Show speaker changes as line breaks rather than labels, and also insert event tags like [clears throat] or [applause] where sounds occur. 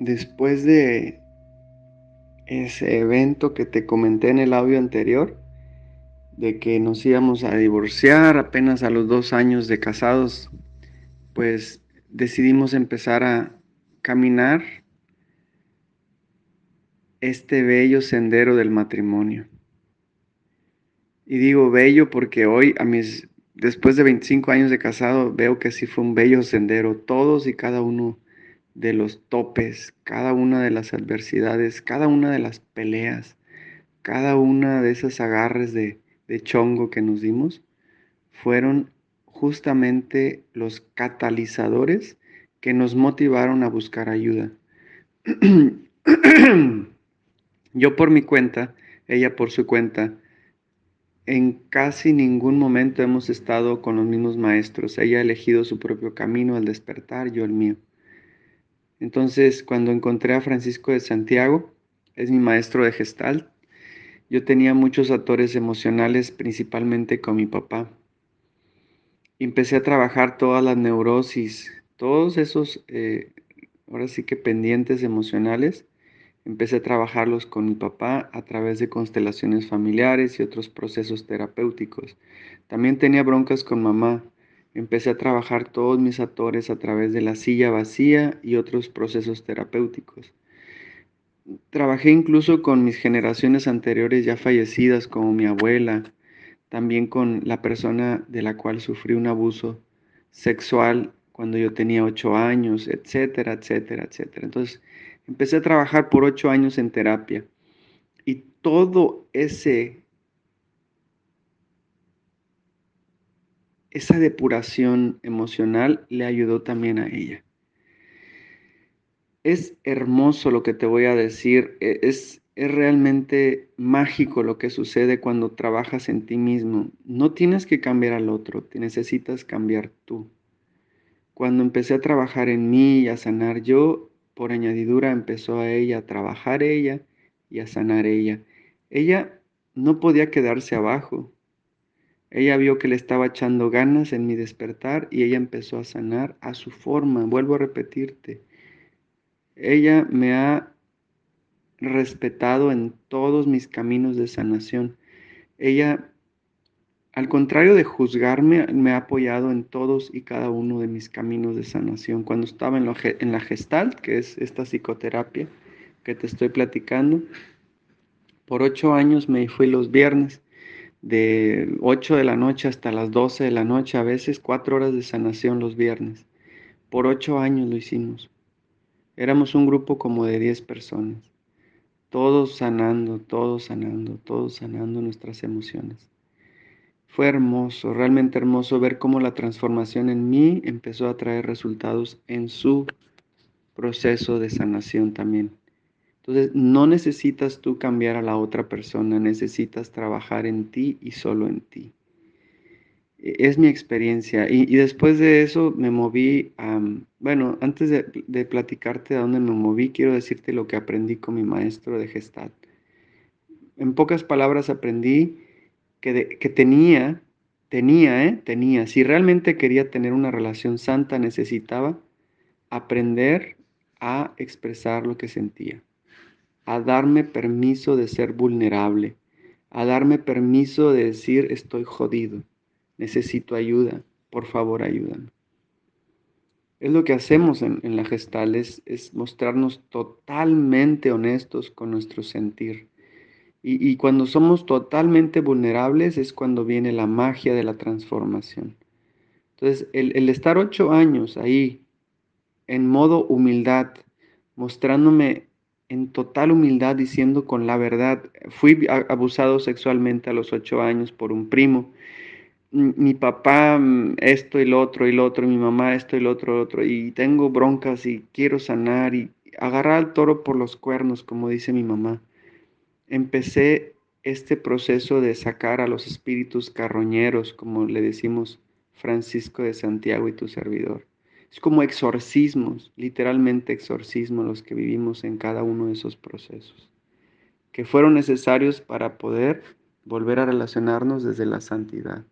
después de ese evento que te comenté en el audio anterior, de que nos íbamos a divorciar apenas a los dos años de casados, pues decidimos empezar a caminar este bello sendero del matrimonio. Y digo bello porque hoy, a mis, después de 25 años de casado, veo que sí fue un bello sendero. Todos y cada uno de los topes, cada una de las adversidades, cada una de las peleas, cada una de esas agarres de, de chongo que nos dimos, fueron justamente los catalizadores que nos motivaron a buscar ayuda. [clears throat] Yo por mi cuenta, ella por su cuenta, en casi ningún momento hemos estado con los mismos maestros. Ella ha elegido su propio camino al despertar, yo el mío. Entonces, cuando encontré a Francisco de Santiago, es mi maestro de Gestalt, yo tenía muchos actores emocionales, principalmente con mi papá. Empecé a trabajar todas las neurosis, todos esos, eh, ahora sí que pendientes emocionales, Empecé a trabajarlos con mi papá a través de constelaciones familiares y otros procesos terapéuticos. También tenía broncas con mamá. Empecé a trabajar todos mis actores a través de la silla vacía y otros procesos terapéuticos. Trabajé incluso con mis generaciones anteriores ya fallecidas, como mi abuela, también con la persona de la cual sufrí un abuso sexual cuando yo tenía ocho años, etcétera, etcétera, etcétera. Entonces, Empecé a trabajar por ocho años en terapia y todo ese esa depuración emocional le ayudó también a ella. Es hermoso lo que te voy a decir, e, es, es realmente mágico lo que sucede cuando trabajas en ti mismo. No tienes que cambiar al otro, te necesitas cambiar tú. Cuando empecé a trabajar en mí y a sanar yo, por añadidura empezó a ella a trabajar ella y a sanar ella. Ella no podía quedarse abajo. Ella vio que le estaba echando ganas en mi despertar y ella empezó a sanar a su forma. Vuelvo a repetirte. Ella me ha respetado en todos mis caminos de sanación. Ella al contrario de juzgarme, me ha apoyado en todos y cada uno de mis caminos de sanación. Cuando estaba en, la gestalt, que es esta psicoterapia que te estoy platicando, por ocho años me fui los viernes, de 8 de la noche hasta las 12 de la noche, a veces cuatro horas de sanación los viernes. Por ocho años lo hicimos. Éramos un grupo como de 10 personas, todos sanando, todos sanando, todos sanando nuestras emociones. Fue hermoso, realmente hermoso ver cómo la transformación en mí empezó a traer resultados en su proceso de sanación también. Entonces, no necesitas tú cambiar a la otra persona, necesitas trabajar en ti y solo en ti. E, es mi experiencia. Y, después de eso me moví bueno, antes de, de, platicarte a dónde me moví, quiero decirte lo que aprendí con mi maestro de Gestalt. En pocas palabras aprendí que, tenía, tenía, ¿eh? tenía, si realmente quería tener una relación santa, necesitaba aprender a expresar lo que sentía, a darme permiso de ser vulnerable, a darme permiso de decir estoy jodido, necesito ayuda, por favor ayúdame. Es lo que hacemos en, la gestal, es mostrarnos totalmente honestos con nuestro sentir. Y, cuando somos totalmente vulnerables es cuando viene la magia de la transformación. Entonces, el, estar ocho años ahí, en modo humildad, mostrándome en total humildad, diciendo con la verdad, fui abusado sexualmente a los ocho años por un primo. Mi papá mm, esto y lo otro y lo otro, mi mamá esto y lo otro lo otro, y tengo broncas y quiero sanar y agarrar al toro por los cuernos, como dice mi mamá empecé este proceso de sacar a los espíritus carroñeros, como le decimos Francisco de Santiago y tu servidor. Es como exorcismos, literalmente exorcismos los que vivimos en cada uno de esos procesos, que fueron necesarios para poder volver a relacionarnos desde la santidad.